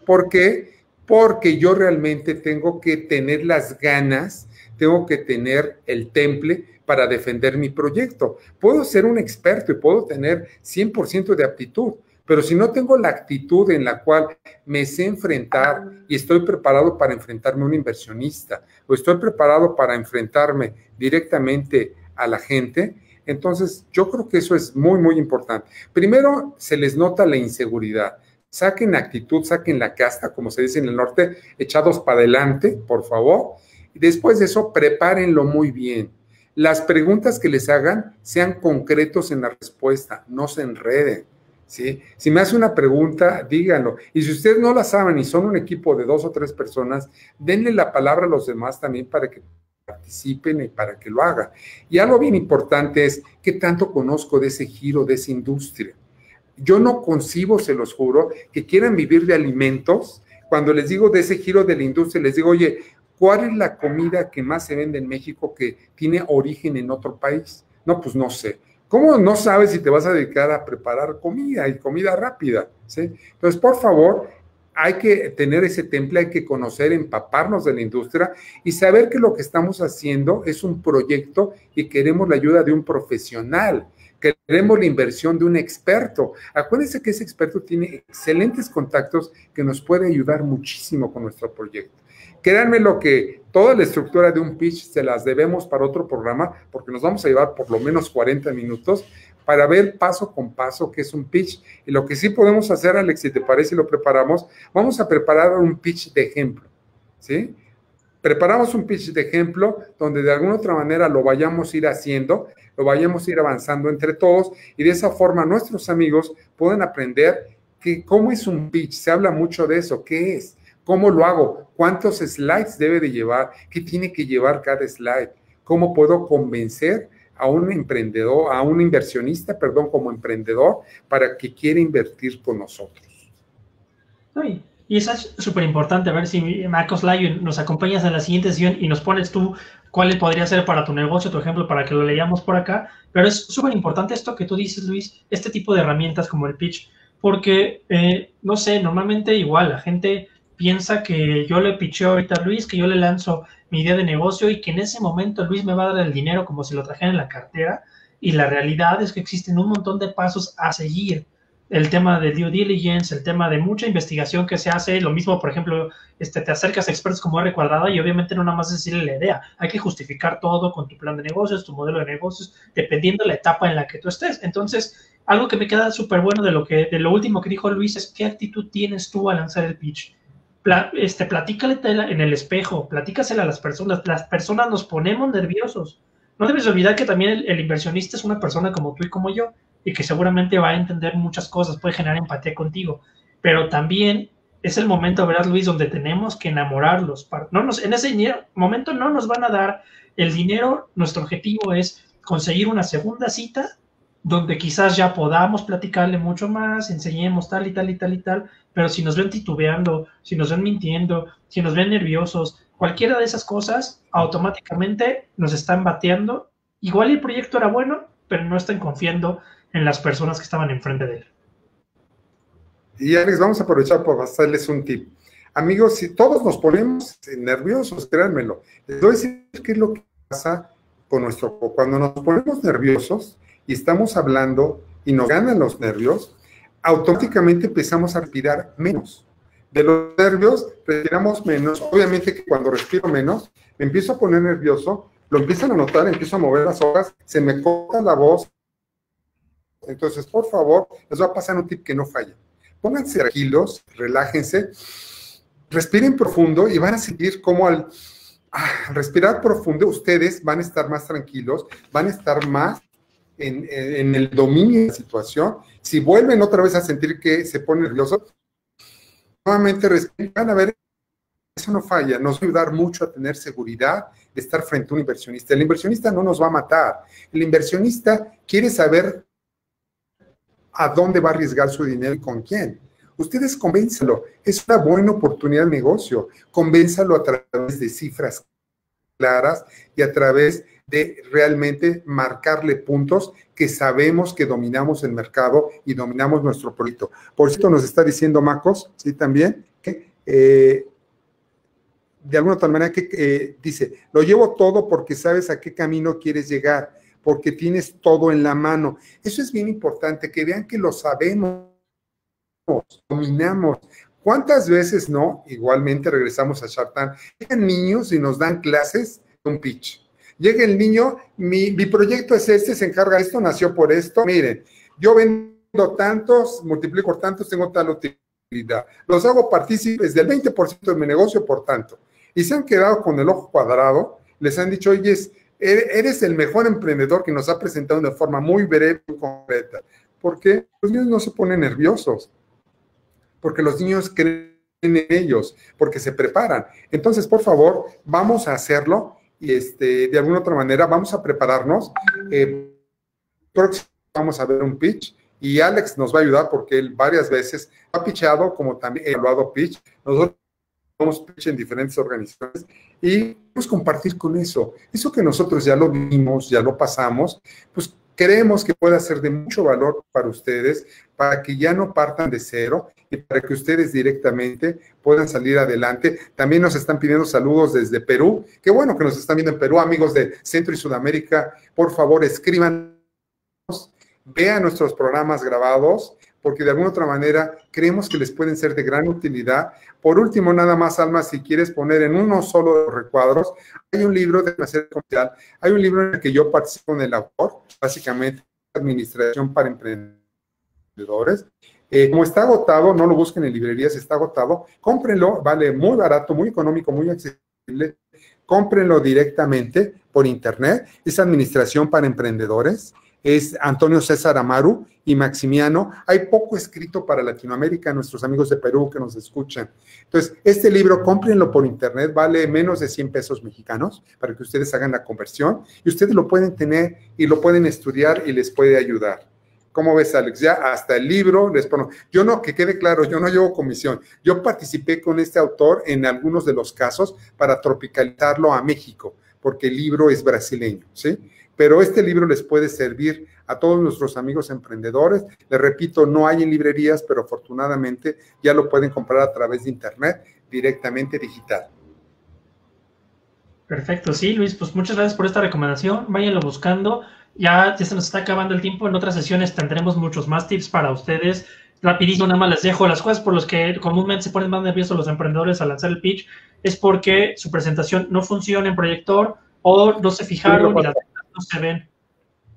¿Por qué? Porque yo realmente tengo que tener las ganas, tengo que tener el temple para defender mi proyecto. Puedo ser un experto y puedo tener 100% de aptitud, pero si no tengo la actitud en la cual me sé enfrentar y estoy preparado para enfrentarme a un inversionista o estoy preparado para enfrentarme directamente a la gente, entonces yo creo que eso es muy, muy importante. Primero, se les nota la inseguridad. Saquen actitud, saquen la casta, como se dice en el norte, echados para adelante, por favor. Y después de eso, prepárenlo muy bien. Las preguntas que les hagan sean concretos en la respuesta, no se enreden ¿sí? Si me hace una pregunta, díganlo. Y si ustedes no la saben y son un equipo de dos o tres personas, denle la palabra a los demás también para que participen y para que lo hagan. Y algo bien importante es qué tanto conozco de ese giro, de esa industria. Yo no concibo, se los juro, que quieran vivir de alimentos. Cuando les digo de ese giro de la industria, les digo, oye, ¿cuál es la comida que más se vende en México que tiene origen en otro país? No, pues no sé. ¿Cómo no sabes si te vas a dedicar a preparar comida y comida rápida? ¿sí? Entonces, por favor, hay que tener ese temple, hay que conocer, empaparnos de la industria y saber que lo que estamos haciendo es un proyecto y queremos la ayuda de un profesional. Queremos la inversión de un experto. Acuérdense que ese experto tiene excelentes contactos que nos puede ayudar muchísimo con nuestro proyecto. Créanme lo que toda la estructura de un pitch se las debemos para otro programa, porque nos vamos a llevar por lo menos 40 minutos para ver paso con paso qué es un pitch. Y lo que sí podemos hacer, Alex, si te parece lo preparamos, vamos a preparar un pitch de ejemplo, ¿sí? Preparamos un pitch de ejemplo donde de alguna otra manera lo vayamos a ir haciendo, lo vayamos a ir avanzando entre todos y de esa forma nuestros amigos pueden aprender que cómo es un pitch. Se habla mucho de eso, ¿qué es? ¿Cómo lo hago? ¿Cuántos slides debe de llevar? ¿Qué tiene que llevar cada slide? ¿Cómo puedo convencer a un emprendedor, a un inversionista, perdón, como emprendedor, para que quiera invertir con nosotros? Y eso es súper importante, a ver si Marcos Layo nos acompañas en la siguiente sesión y nos pones tú cuál podría ser para tu negocio, tu ejemplo, para que lo leamos por acá. Pero es súper importante esto que tú dices, Luis, este tipo de herramientas como el pitch, porque, eh, no sé, normalmente igual la gente piensa que yo le picheo ahorita a Luis, que yo le lanzo mi idea de negocio y que en ese momento Luis me va a dar el dinero como si lo trajera en la cartera. Y la realidad es que existen un montón de pasos a seguir el tema de due diligence, el tema de mucha investigación que se hace, lo mismo, por ejemplo, este, te acercas a expertos como R cuadrada y obviamente no nada más decirle la idea, hay que justificar todo con tu plan de negocios, tu modelo de negocios, dependiendo de la etapa en la que tú estés. Entonces, algo que me queda súper bueno de lo que, de lo último que dijo Luis es qué actitud tienes tú al lanzar el pitch. Este, platícale en el espejo, platícasela a las personas. Las personas nos ponemos nerviosos. No debes olvidar que también el inversionista es una persona como tú y como yo y que seguramente va a entender muchas cosas, puede generar empatía contigo, pero también es el momento, ¿verdad, Luis?, donde tenemos que enamorarlos. No nos, en ese momento no nos van a dar el dinero, nuestro objetivo es conseguir una segunda cita donde quizás ya podamos platicarle mucho más, enseñemos tal y tal y tal y tal, pero si nos ven titubeando, si nos ven mintiendo, si nos ven nerviosos, cualquiera de esas cosas automáticamente nos están bateando. Igual el proyecto era bueno, pero no están confiando en las personas que estaban enfrente de él. Y Alex, vamos a aprovechar para pasarles un tip. Amigos, si todos nos ponemos nerviosos, créanmelo, les voy a decir qué es lo que pasa con nuestro Cuando nos ponemos nerviosos y estamos hablando y nos ganan los nervios, automáticamente empezamos a respirar menos. De los nervios, respiramos menos. Obviamente que cuando respiro menos, me empiezo a poner nervioso, lo empiezan a notar, empiezo a mover las hojas, se me corta la voz, entonces, por favor, les voy a pasar un tip que no falla. Pónganse tranquilos, relájense, respiren profundo y van a sentir como al ah, respirar profundo ustedes van a estar más tranquilos, van a estar más en, en, el dominio de la situación. Si vuelven otra vez a sentir que se pone nervioso, nuevamente van a ver, eso no falla, nos va a ayudar mucho a tener seguridad de estar frente a un inversionista. El inversionista no nos va a matar, el inversionista quiere saber a dónde va a arriesgar su dinero y con quién. Ustedes convénzalo, es una buena oportunidad de negocio. Convénzalo a través de cifras claras y a través de realmente marcarle puntos que sabemos que dominamos el mercado y dominamos nuestro proyecto. Por cierto, nos está diciendo Macos, sí, también, que eh, de alguna otra manera que eh, dice, lo llevo todo porque sabes a qué camino quieres llegar porque tienes todo en la mano. Eso es bien importante, que vean que lo sabemos, dominamos. ¿Cuántas veces no? Igualmente regresamos a Shartan. Llegan niños y nos dan clases de un pitch. Llega el niño, mi, proyecto es este, se encarga de esto, nació por esto. Miren, yo vendo tantos, multiplico tantos, tengo tal utilidad. Los hago partícipes del 20% de mi negocio, por tanto. Y se han quedado con el ojo cuadrado, les han dicho, oye, eres el mejor emprendedor que nos ha presentado de forma muy breve y concreta. ¿Por qué? Los niños no se ponen nerviosos, porque los niños creen en ellos, porque se preparan. Entonces, por favor, vamos a hacerlo y este, de alguna otra manera vamos a prepararnos. Eh, próximo vamos a ver un pitch y Alex nos va a ayudar porque él varias veces ha pitchado como también ha evaluado pitch. Nosotros hemos pitch en diferentes organizaciones y queremos compartir con eso. Eso que nosotros ya lo vimos, ya lo pasamos, pues creemos que puede ser de mucho valor para ustedes, para que ya no partan de cero y para que ustedes directamente puedan salir adelante. También nos están pidiendo saludos desde Perú. Qué bueno que nos están viendo en Perú, amigos de Centro y Sudamérica. Por favor, escriban, vean nuestros programas grabados porque de alguna otra manera creemos que les pueden ser de gran utilidad. Por último, nada más, Alma, si quieres poner en uno solo de los recuadros, hay un libro de hacer comercial, hay un libro en el que yo participo en el autor, básicamente Administración para Emprendedores. Eh, como está agotado, no lo busquen en librerías, está agotado, cómprenlo, vale muy barato, muy económico, muy accesible. Cómprenlo directamente por internet. Es Administración para Emprendedores es Antonio César Amaru y Maximiano. Hay poco escrito para Latinoamérica, nuestros amigos de Perú que nos escuchan. Entonces, este libro, cómprenlo por internet, vale menos de 100 pesos mexicanos para que ustedes hagan la conversión y ustedes lo pueden tener y lo pueden estudiar y les puede ayudar. ¿Cómo ves, Alex? Ya hasta el libro les pongo. Yo no, que quede claro, yo no llevo comisión. Yo participé con este autor en algunos de los casos para tropicalizarlo a México, porque el libro es brasileño, ¿sí? Pero este libro les puede servir a todos nuestros amigos emprendedores. Les repito, no hay en librerías, pero afortunadamente ya lo pueden comprar a través de internet directamente digital. Perfecto, sí, Luis, pues muchas gracias por esta recomendación. Váyanlo buscando. Ya, ya se nos está acabando el tiempo. En otras sesiones tendremos muchos más tips para ustedes. Rapidísimo, nada más les dejo las cosas por las que comúnmente se ponen más nerviosos los emprendedores al lanzar el pitch. Es porque su presentación no funciona en proyector o no se fijaron y las se ven.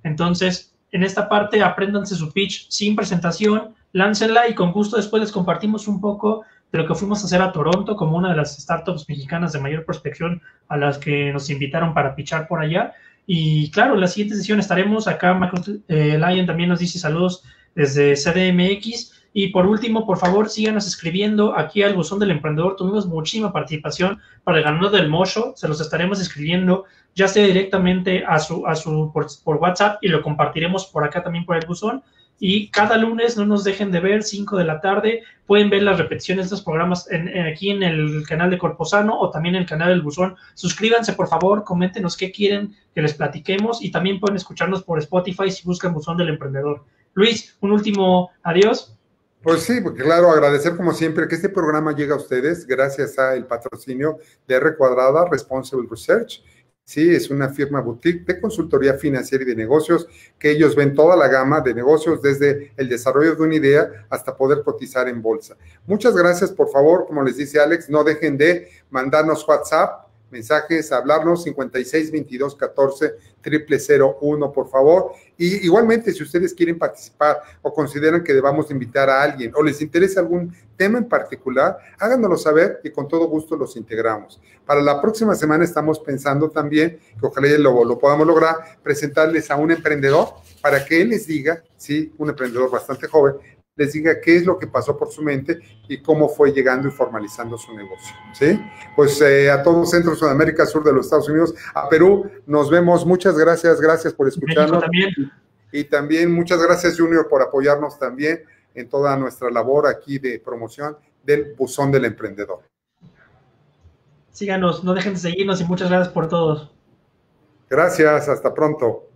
Entonces, en esta parte, apréndanse su pitch sin presentación, láncenla y con gusto después les compartimos un poco de lo que fuimos a hacer a Toronto como una de las startups mexicanas de mayor prospección a las que nos invitaron para pichar por allá. Y claro, en la siguiente sesión estaremos acá. Michael eh, Lyon también nos dice saludos desde CDMX. Y por último, por favor, síganos escribiendo aquí al buzón del emprendedor. Tuvimos muchísima participación para el ganador del Mocho. Se los estaremos escribiendo ya sea directamente a su, a su por, WhatsApp y lo compartiremos por acá también por el buzón y cada lunes no nos dejen de ver, 5 de la tarde, pueden ver las repeticiones de estos programas aquí en el canal de Corposano o también en el canal del Buzón. Suscríbanse, por favor, coméntenos qué quieren que les platiquemos y también pueden escucharnos por Spotify si buscan Buzón del Emprendedor. Luis, un último adiós. Pues sí, porque claro, agradecer como siempre que este programa llega a ustedes gracias al patrocinio de R Cuadrada Responsible Research ¿sí? Es una firma boutique de consultoría financiera y de negocios que ellos ven toda la gama de negocios desde el desarrollo de una idea hasta poder cotizar en bolsa. Muchas gracias, por favor, como les dice Alex, no dejen de mandarnos WhatsApp mensajes, hablarnos 56 22 14 uno por favor. Y igualmente, si ustedes quieren participar o consideran que debamos invitar a alguien o les interesa algún tema en particular, háganoslo saber y con todo gusto los integramos. Para la próxima semana estamos pensando también, que ojalá lo, lo podamos lograr, presentarles a un emprendedor para que él les diga, sí, un emprendedor bastante joven, les diga qué es lo que pasó por su mente y cómo fue llegando y formalizando su negocio. ¿sí? Pues eh, a todo Centro, Sudamérica, Sur de los Estados Unidos, a Perú, nos vemos. Muchas gracias, gracias por escucharnos. Y también muchas gracias, Junior, por apoyarnos también en toda nuestra labor aquí de promoción del Buzón del Emprendedor. Síganos, no dejen de seguirnos y muchas gracias por todos. Gracias, hasta pronto.